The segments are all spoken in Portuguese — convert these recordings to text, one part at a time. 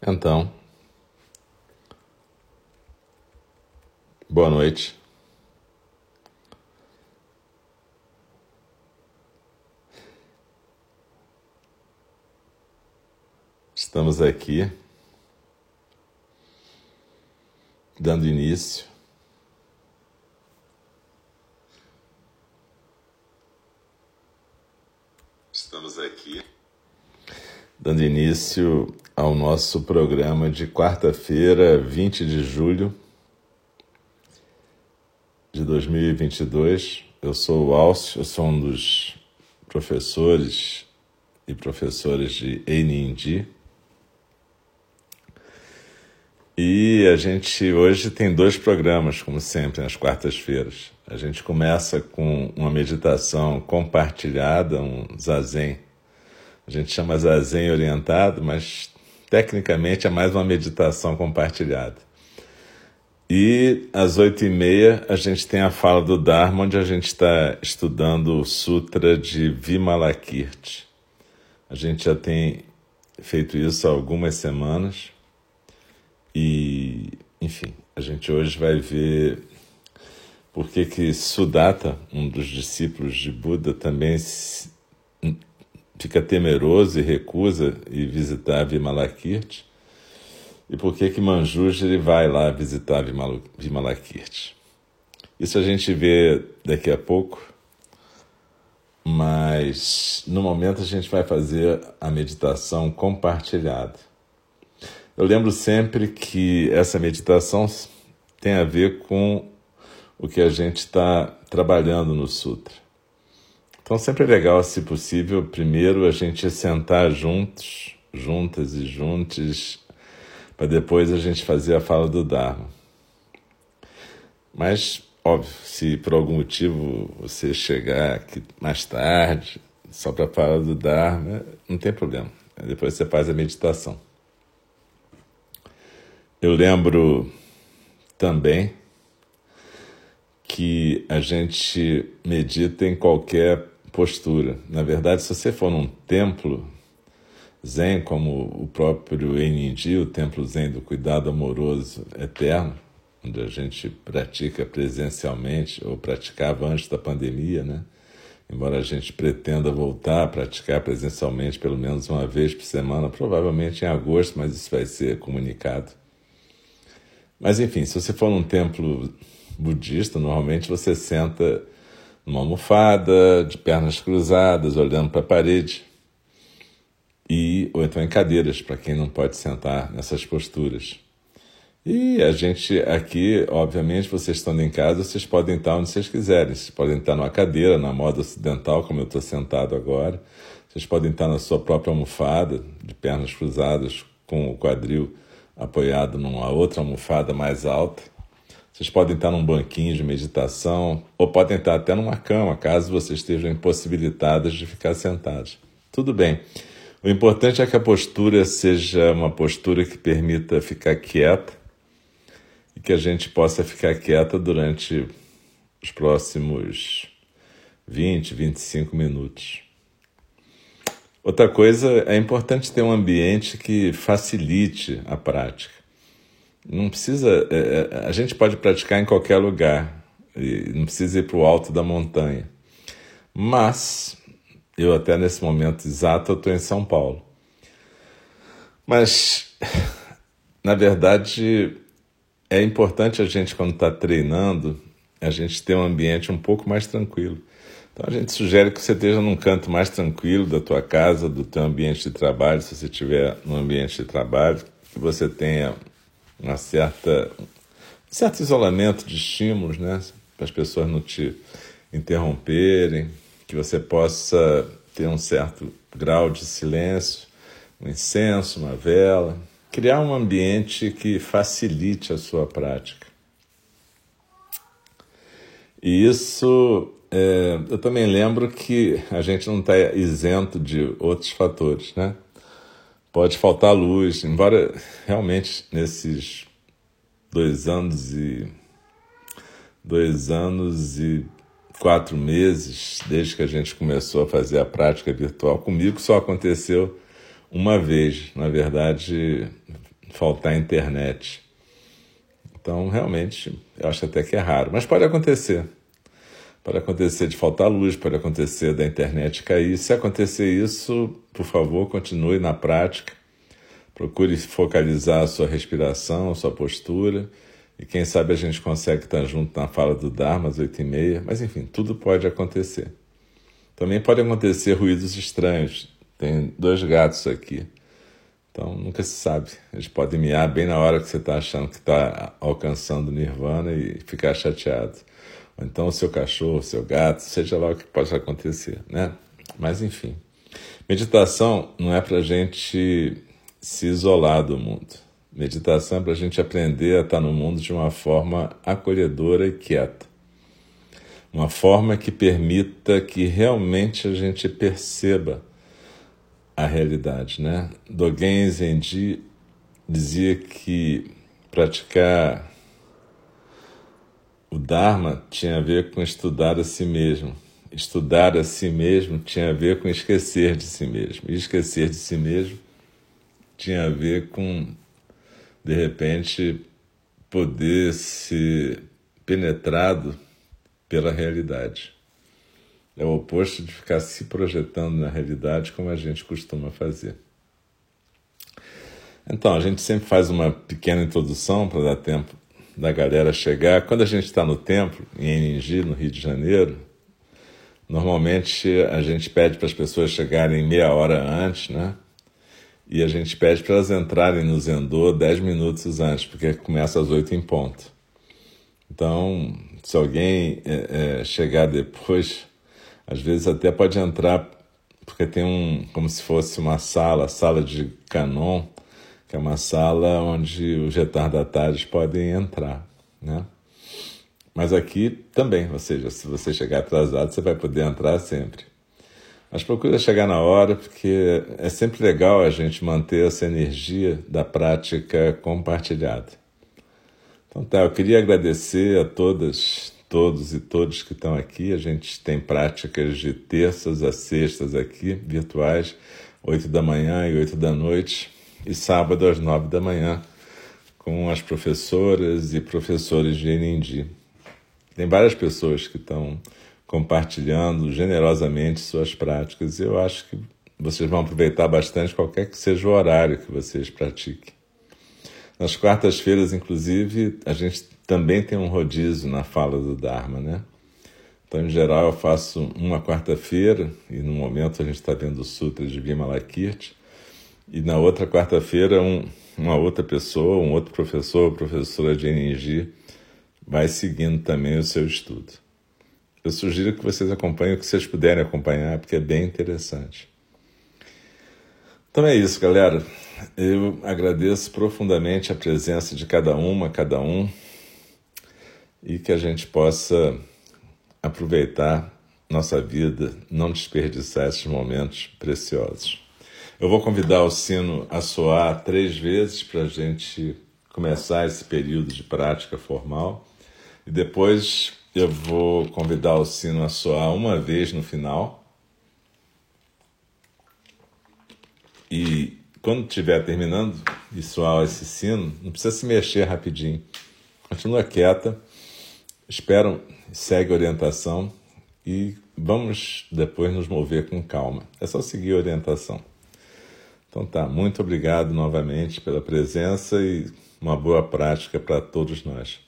Então, boa noite. Estamos aqui dando início Estamos aqui dando início ao nosso programa de quarta-feira, 20 de julho de 2022. Eu sou o Alcio, eu sou um dos professores e professores de Einindi. E a gente hoje tem dois programas, como sempre, nas quartas-feiras. A gente começa com uma meditação compartilhada, um zazen. A gente chama zazen orientado, mas Tecnicamente é mais uma meditação compartilhada. E às oito e meia a gente tem a fala do Dharma, onde a gente está estudando o Sutra de Vimalakirti. A gente já tem feito isso há algumas semanas e, enfim, a gente hoje vai ver por que que Sudatta, um dos discípulos de Buda, também fica temeroso e recusa ir visitar Vimalakirti? E por que que Manjushri vai lá visitar Vimalakirti? Isso a gente vê daqui a pouco, mas no momento a gente vai fazer a meditação compartilhada. Eu lembro sempre que essa meditação tem a ver com o que a gente está trabalhando no Sutra. Então sempre é legal, se possível, primeiro a gente sentar juntos, juntas e juntos, para depois a gente fazer a fala do Dharma. Mas, óbvio, se por algum motivo você chegar aqui mais tarde, só para a fala do Dharma, não tem problema. Depois você faz a meditação. Eu lembro também que a gente medita em qualquer postura. Na verdade, se você for num templo zen, como o próprio Enindi, o templo zen do cuidado amoroso eterno, onde a gente pratica presencialmente, ou praticava antes da pandemia, né? Embora a gente pretenda voltar a praticar presencialmente pelo menos uma vez por semana, provavelmente em agosto, mas isso vai ser comunicado. Mas enfim, se você for num templo budista, normalmente você senta numa almofada, de pernas cruzadas, olhando para a parede, e ou então em cadeiras, para quem não pode sentar nessas posturas. E a gente aqui, obviamente, vocês estando em casa, vocês podem estar onde vocês quiserem. Vocês podem estar numa cadeira, na moda ocidental, como eu estou sentado agora. Vocês podem estar na sua própria almofada, de pernas cruzadas, com o quadril apoiado numa outra almofada mais alta. Vocês podem estar num banquinho de meditação ou podem estar até numa cama, caso vocês estejam impossibilitados de ficar sentados. Tudo bem. O importante é que a postura seja uma postura que permita ficar quieta e que a gente possa ficar quieta durante os próximos 20, 25 minutos. Outra coisa, é importante ter um ambiente que facilite a prática. Não precisa. É, é, a gente pode praticar em qualquer lugar, não precisa ir para o alto da montanha. Mas, eu até nesse momento exato, estou em São Paulo. Mas, na verdade, é importante a gente, quando está treinando, a gente ter um ambiente um pouco mais tranquilo. Então a gente sugere que você esteja num canto mais tranquilo da tua casa, do teu ambiente de trabalho, se você estiver no ambiente de trabalho, que você tenha uma certa, um certo isolamento de estímulos, né? Para as pessoas não te interromperem, que você possa ter um certo grau de silêncio, um incenso, uma vela, criar um ambiente que facilite a sua prática. E isso, é, eu também lembro que a gente não está isento de outros fatores, né? Pode faltar luz, embora realmente nesses dois anos e dois anos e quatro meses desde que a gente começou a fazer a prática virtual comigo só aconteceu uma vez, na verdade faltar internet. Então, realmente, eu acho até que é raro, mas pode acontecer. Pode acontecer de faltar luz, pode acontecer da internet cair. Se acontecer isso, por favor, continue na prática. Procure focalizar a sua respiração, a sua postura. E quem sabe a gente consegue estar junto na fala do Dharma às oito e meia. Mas enfim, tudo pode acontecer. Também pode acontecer ruídos estranhos. Tem dois gatos aqui. Então nunca se sabe. Eles podem miar bem na hora que você está achando que está alcançando o nirvana e ficar chateado. Ou então o seu cachorro, o seu gato, seja lá o que possa acontecer, né? Mas enfim. Meditação não é para gente se isolar do mundo. Meditação é para a gente aprender a estar no mundo de uma forma acolhedora e quieta. Uma forma que permita que realmente a gente perceba a realidade, né? Dogen Zenji dizia que praticar Dharma tinha a ver com estudar a si mesmo. Estudar a si mesmo tinha a ver com esquecer de si mesmo. E esquecer de si mesmo tinha a ver com, de repente, poder ser penetrado pela realidade. É o oposto de ficar se projetando na realidade como a gente costuma fazer. Então, a gente sempre faz uma pequena introdução para dar tempo da galera chegar. Quando a gente está no templo, em Eningi, no Rio de Janeiro, normalmente a gente pede para as pessoas chegarem meia hora antes, né? E a gente pede para elas entrarem no Zendô dez minutos antes, porque começa às oito em ponto. Então, se alguém é, é, chegar depois, às vezes até pode entrar, porque tem um, como se fosse uma sala, sala de canon, que é uma sala onde os retardatários podem entrar, né? Mas aqui também, ou seja, se você chegar atrasado, você vai poder entrar sempre. Mas procura chegar na hora, porque é sempre legal a gente manter essa energia da prática compartilhada. Então tá, eu queria agradecer a todas todos e todas que estão aqui. A gente tem práticas de terças a sextas aqui, virtuais, 8 da manhã e 8 da noite, e sábado às 9 da manhã, com as professoras e professores de Enindi. Tem várias pessoas que estão compartilhando generosamente suas práticas e eu acho que vocês vão aproveitar bastante qualquer que seja o horário que vocês pratiquem. Nas quartas-feiras, inclusive, a gente também tem um rodízio na fala do Dharma, né? Então, em geral, eu faço uma quarta-feira, e no momento a gente está vendo o Sutra de Vimalakirti, e na outra quarta-feira, um, uma outra pessoa, um outro professor professora de NG vai seguindo também o seu estudo. Eu sugiro que vocês acompanhem o que vocês puderem acompanhar, porque é bem interessante. Então é isso, galera. Eu agradeço profundamente a presença de cada uma, cada um e que a gente possa aproveitar nossa vida, não desperdiçar esses momentos preciosos. Eu vou convidar o sino a soar três vezes para a gente começar esse período de prática formal e depois eu vou convidar o sino a soar uma vez no final. E quando estiver terminando de soar esse sino, não precisa se mexer rapidinho. Continua quieta Espero, segue a orientação e vamos depois nos mover com calma. É só seguir a orientação. Então tá, muito obrigado novamente pela presença e uma boa prática para todos nós.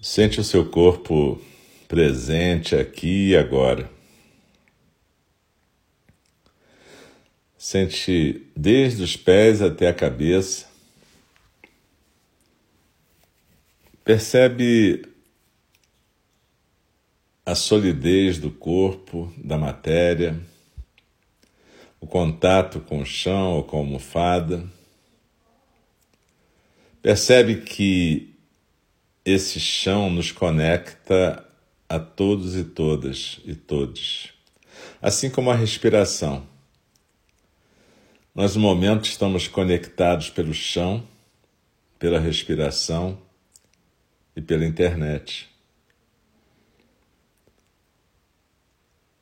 Sente o seu corpo presente aqui e agora. Sente desde os pés até a cabeça. Percebe a solidez do corpo, da matéria, o contato com o chão ou com a almofada. Percebe que esse chão nos conecta a todos e todas e todos. assim como a respiração. Nós, no momento, estamos conectados pelo chão, pela respiração e pela internet.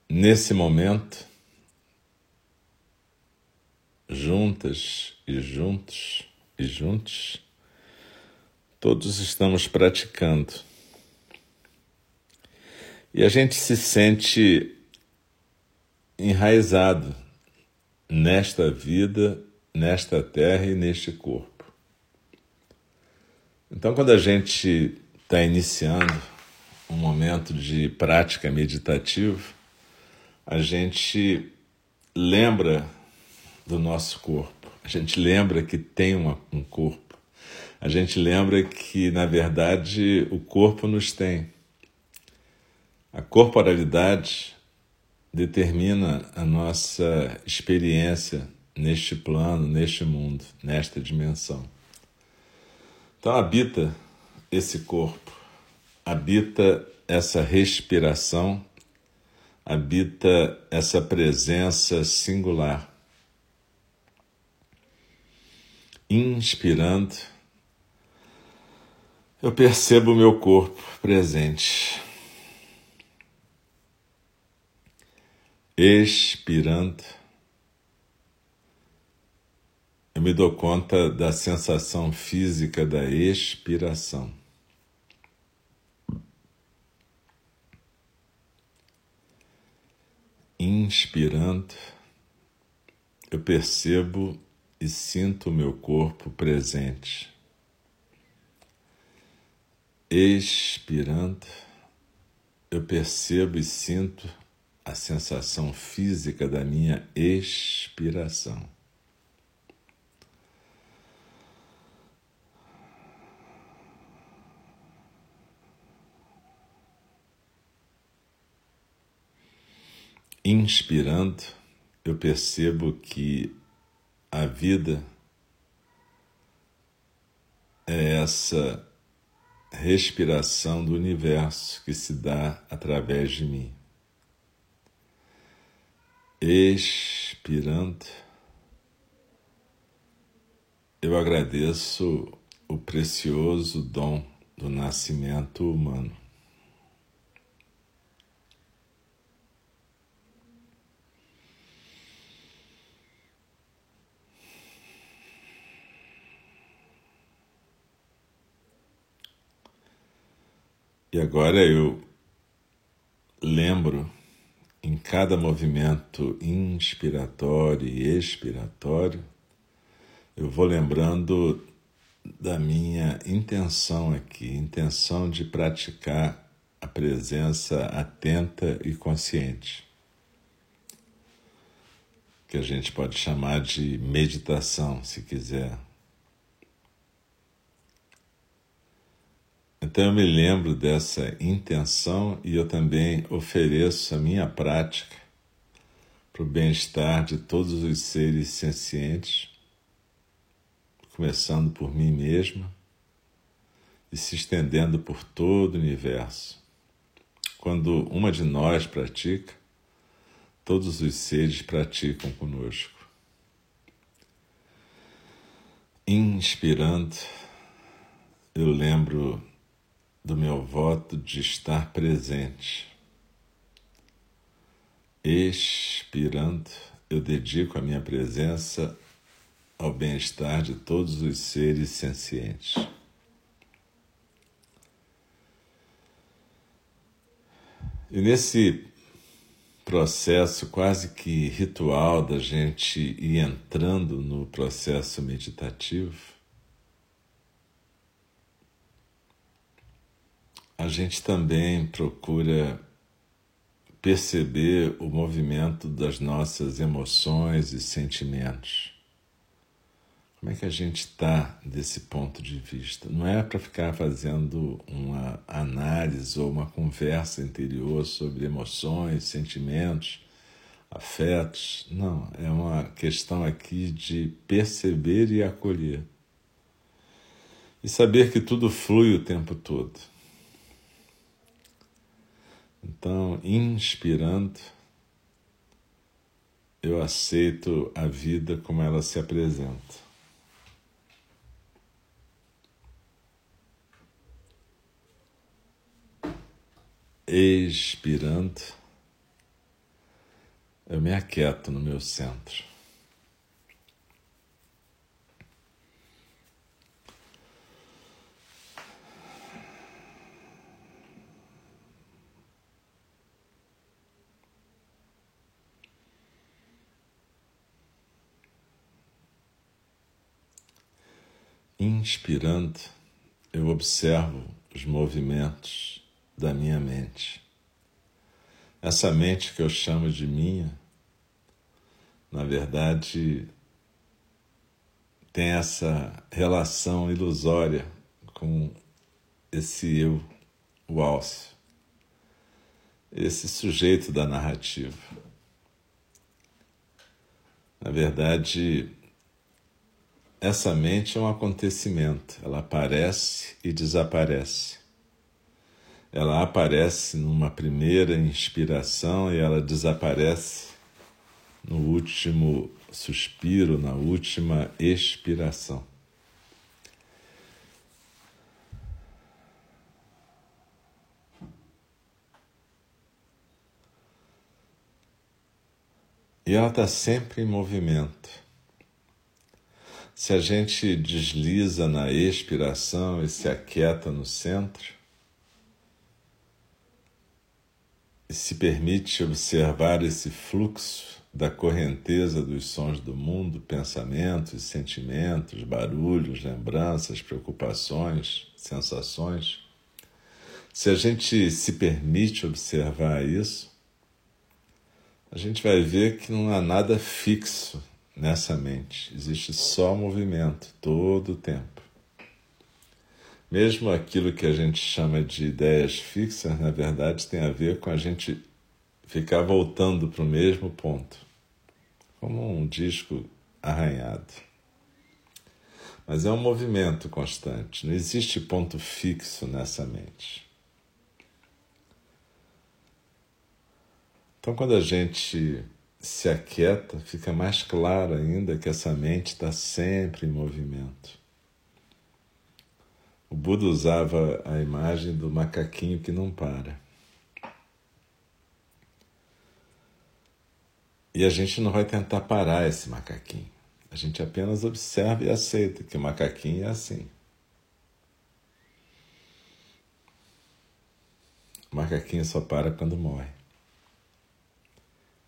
Nesse momento, juntas e juntos e juntos, todos estamos praticando. E a gente se sente enraizado nesta vida, nesta terra e neste corpo. Então, quando a gente está iniciando um momento de prática meditativa, a gente lembra do nosso corpo, a gente lembra que tem uma, um corpo, a gente lembra que, na verdade, o corpo nos tem. A corporalidade determina a nossa experiência neste plano, neste mundo, nesta dimensão. Então, habita esse corpo, habita essa respiração, habita essa presença singular. Inspirando, eu percebo o meu corpo presente. Expirando, eu me dou conta da sensação física da expiração. Inspirando, eu percebo e sinto o meu corpo presente. Expirando, eu percebo e sinto a sensação física da minha expiração. Inspirando, eu percebo que a vida é essa respiração do universo que se dá através de mim expirando, eu agradeço o precioso dom do nascimento humano. E agora eu lembro em cada movimento inspiratório e expiratório, eu vou lembrando da minha intenção aqui, intenção de praticar a presença atenta e consciente, que a gente pode chamar de meditação, se quiser. Então eu me lembro dessa intenção e eu também ofereço a minha prática para o bem-estar de todos os seres sencientes, começando por mim mesma e se estendendo por todo o universo. Quando uma de nós pratica, todos os seres praticam conosco. Inspirando, eu lembro do meu voto de estar presente. Expirando, eu dedico a minha presença ao bem-estar de todos os seres sencientes. E nesse processo quase que ritual da gente ir entrando no processo meditativo, a gente também procura perceber o movimento das nossas emoções e sentimentos. Como é que a gente está desse ponto de vista? Não é para ficar fazendo uma análise ou uma conversa interior sobre emoções, sentimentos, afetos. Não, é uma questão aqui de perceber e acolher. E saber que tudo flui o tempo todo. Então, inspirando, eu aceito a vida como ela se apresenta. Expirando, eu me aquieto no meu centro. Inspirando, eu observo os movimentos da minha mente. Essa mente que eu chamo de minha, na verdade, tem essa relação ilusória com esse eu, o Alcio, esse sujeito da narrativa. Na verdade, essa mente é um acontecimento, ela aparece e desaparece. Ela aparece numa primeira inspiração e ela desaparece no último suspiro, na última expiração. E ela está sempre em movimento. Se a gente desliza na expiração e se aquieta no centro, e se permite observar esse fluxo da correnteza dos sons do mundo, pensamentos, sentimentos, barulhos, lembranças, preocupações, sensações. Se a gente se permite observar isso, a gente vai ver que não há nada fixo nessa mente. Existe só movimento todo o tempo. Mesmo aquilo que a gente chama de ideias fixas, na verdade, tem a ver com a gente ficar voltando para o mesmo ponto, como um disco arranhado. Mas é um movimento constante, não existe ponto fixo nessa mente. Então, quando a gente se aquieta, fica mais claro ainda que essa mente está sempre em movimento. O Buda usava a imagem do macaquinho que não para. E a gente não vai tentar parar esse macaquinho. A gente apenas observa e aceita que o macaquinho é assim. O macaquinho só para quando morre.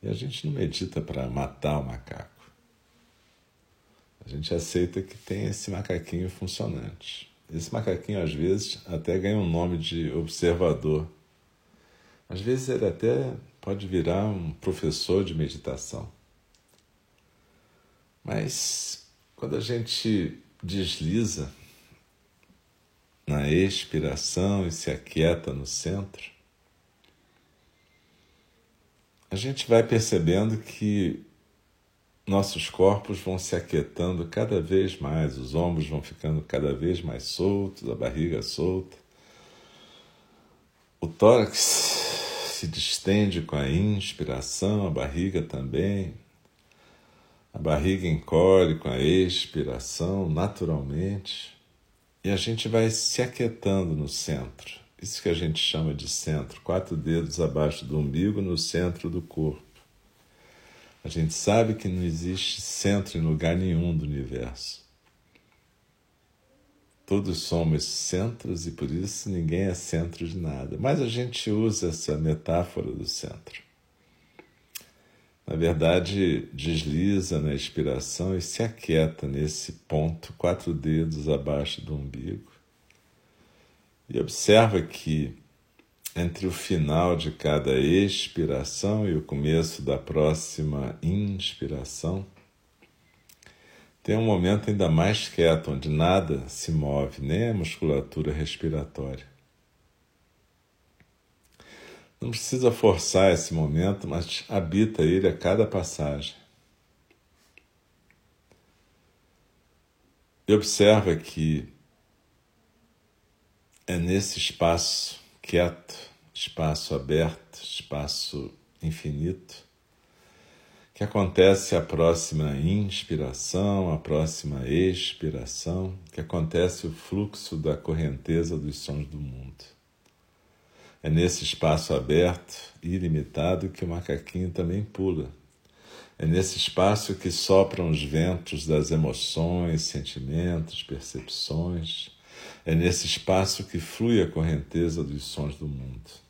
E a gente não medita para matar o macaco. A gente aceita que tem esse macaquinho funcionante. Esse macaquinho, às vezes, até ganha um nome de observador. Às vezes, ele até pode virar um professor de meditação. Mas, quando a gente desliza na expiração e se aquieta no centro, a gente vai percebendo que nossos corpos vão se aquietando cada vez mais, os ombros vão ficando cada vez mais soltos, a barriga solta. O tórax se distende com a inspiração, a barriga também. A barriga encolhe com a expiração, naturalmente. E a gente vai se aquietando no centro. Isso que a gente chama de centro, quatro dedos abaixo do umbigo, no centro do corpo. A gente sabe que não existe centro em lugar nenhum do universo. Todos somos centros e por isso ninguém é centro de nada. Mas a gente usa essa metáfora do centro. Na verdade, desliza na expiração e se aquieta nesse ponto, quatro dedos abaixo do umbigo e observa que entre o final de cada expiração e o começo da próxima inspiração, tem um momento ainda mais quieto, onde nada se move, nem a musculatura respiratória. Não precisa forçar esse momento, mas habita ele a cada passagem. E observa que é nesse espaço quieto, espaço aberto, espaço infinito, que acontece a próxima inspiração, a próxima expiração, que acontece o fluxo da correnteza dos sons do mundo. É nesse espaço aberto, ilimitado, que o macaquinho também pula. É nesse espaço que sopram os ventos das emoções, sentimentos, percepções. É nesse espaço que flui a correnteza dos sons do mundo.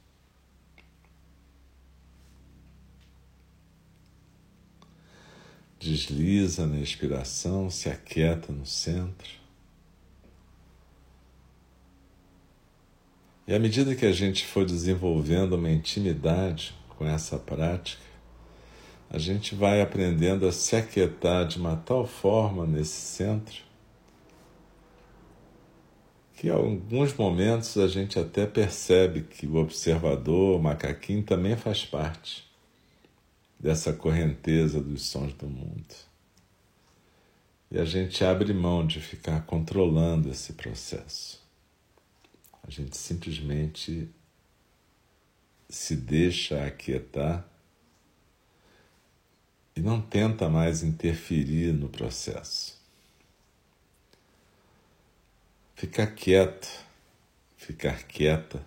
desliza na expiração, se aquieta no centro. E à medida que a gente for desenvolvendo uma intimidade com essa prática, a gente vai aprendendo a se aquietar de uma tal forma nesse centro que em alguns momentos a gente até percebe que o observador, o macaquinho, também faz parte dessa correnteza dos sons do mundo. E a gente abre mão de ficar controlando esse processo. A gente simplesmente se deixa aquietar e não tenta mais interferir no processo. Ficar quieto, ficar quieta,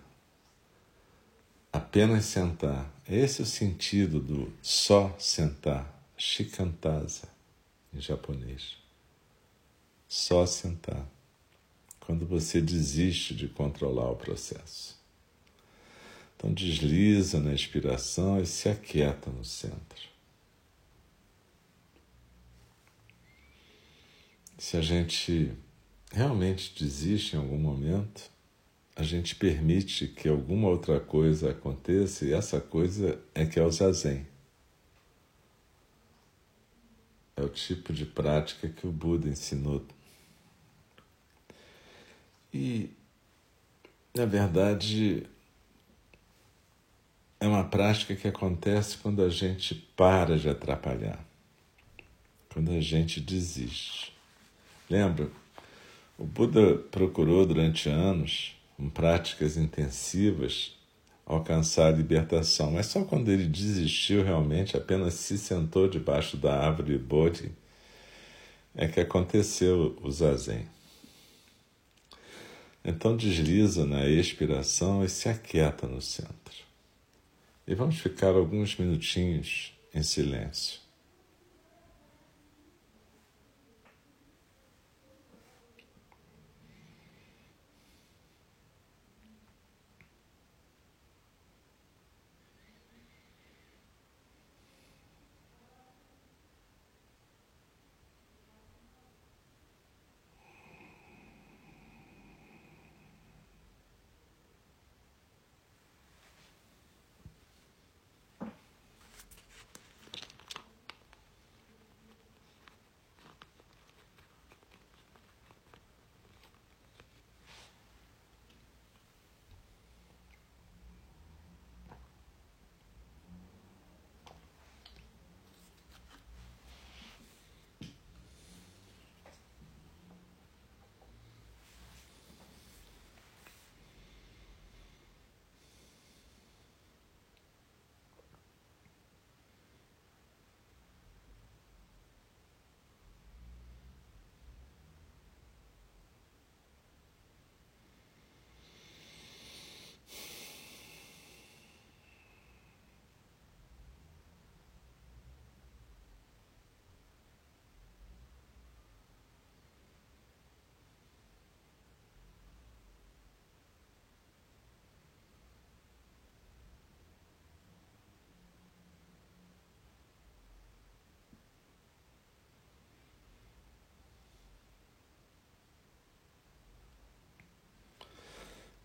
apenas sentar esse é o sentido do só sentar, shikantaza, em japonês. Só sentar. Quando você desiste de controlar o processo. Então desliza na expiração e se aquieta no centro. Se a gente realmente desiste em algum momento, a gente permite que alguma outra coisa aconteça e essa coisa é que é o zazen. É o tipo de prática que o Buda ensinou. E, na verdade, é uma prática que acontece quando a gente para de atrapalhar, quando a gente desiste. Lembra? O Buda procurou durante anos com práticas intensivas, alcançar a libertação. Mas só quando ele desistiu realmente, apenas se sentou debaixo da árvore Bodhi, é que aconteceu o zazen. Então desliza na expiração e se aquieta no centro. E vamos ficar alguns minutinhos em silêncio.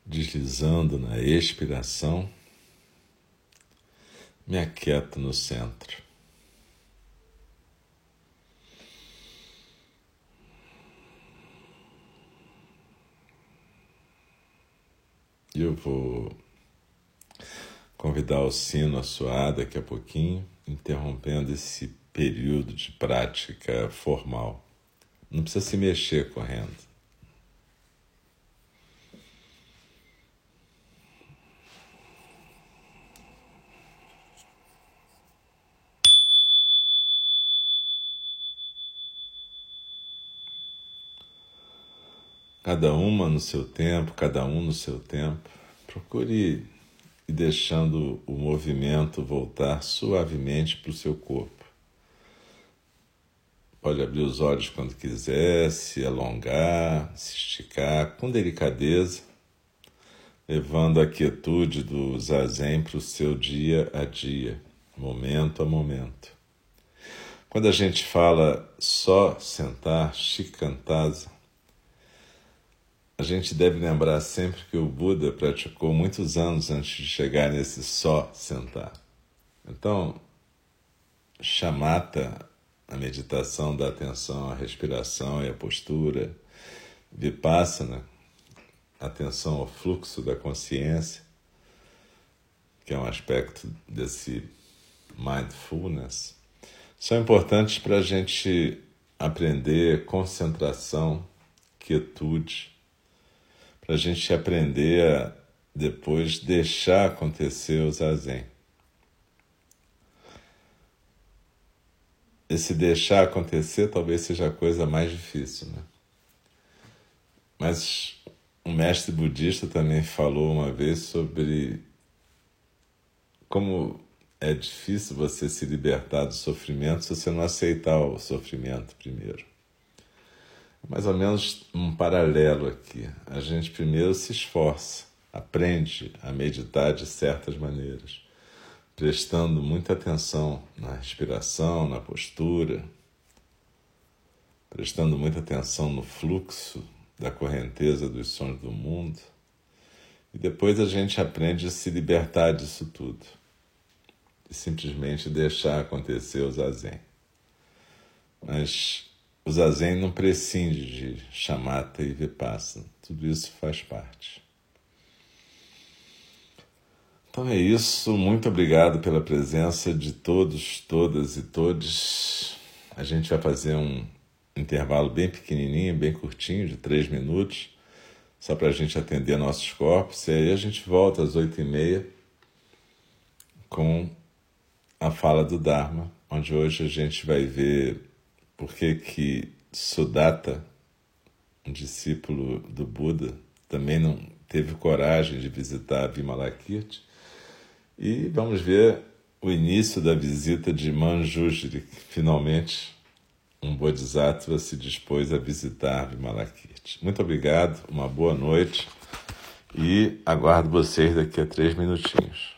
Deslizando na expiração, me aquieto no centro. Eu vou convidar o sino a soar daqui a pouquinho, interrompendo esse período de prática formal. Não precisa se mexer correndo. Cada uma no seu tempo, cada um no seu tempo. Procure ir deixando o movimento voltar suavemente para o seu corpo. Pode abrir os olhos quando quiser, se alongar, se esticar com delicadeza, levando a quietude do zazen para o seu dia a dia, momento a momento. Quando a gente fala só sentar, shikantaza, a gente deve lembrar sempre que o Buda praticou muitos anos antes de chegar nesse só sentar. Então, chamata, a meditação da atenção à respiração e à postura, vipassana, atenção ao fluxo da consciência, que é um aspecto desse mindfulness, são importantes para a gente aprender concentração, quietude, para a gente aprender a depois deixar acontecer o zazen. Esse deixar acontecer talvez seja a coisa mais difícil, né? Mas um mestre budista também falou uma vez sobre como é difícil você se libertar do sofrimento se você não aceitar o sofrimento primeiro. Mais ou menos um paralelo aqui. A gente primeiro se esforça, aprende a meditar de certas maneiras, prestando muita atenção na respiração, na postura, prestando muita atenção no fluxo da correnteza dos sons do mundo. E depois a gente aprende a se libertar disso tudo e simplesmente deixar acontecer o zazen. Mas o zazen não prescinde de chamata e vipassana, tudo isso faz parte. Então é isso, muito obrigado pela presença de todos, todas e todos. A gente vai fazer um intervalo bem pequenininho, bem curtinho, de três minutos, só para a gente atender nossos corpos, e aí a gente volta às oito e meia com a fala do Dharma, onde hoje a gente vai ver por que que Sudatta, um discípulo do Buda, também não teve coragem de visitar Vimalakirti, e vamos ver o início da visita de Manjusri, que finalmente um Bodhisattva se dispôs a visitar Vimalakirti. Muito obrigado, uma boa noite e aguardo vocês daqui a três minutinhos.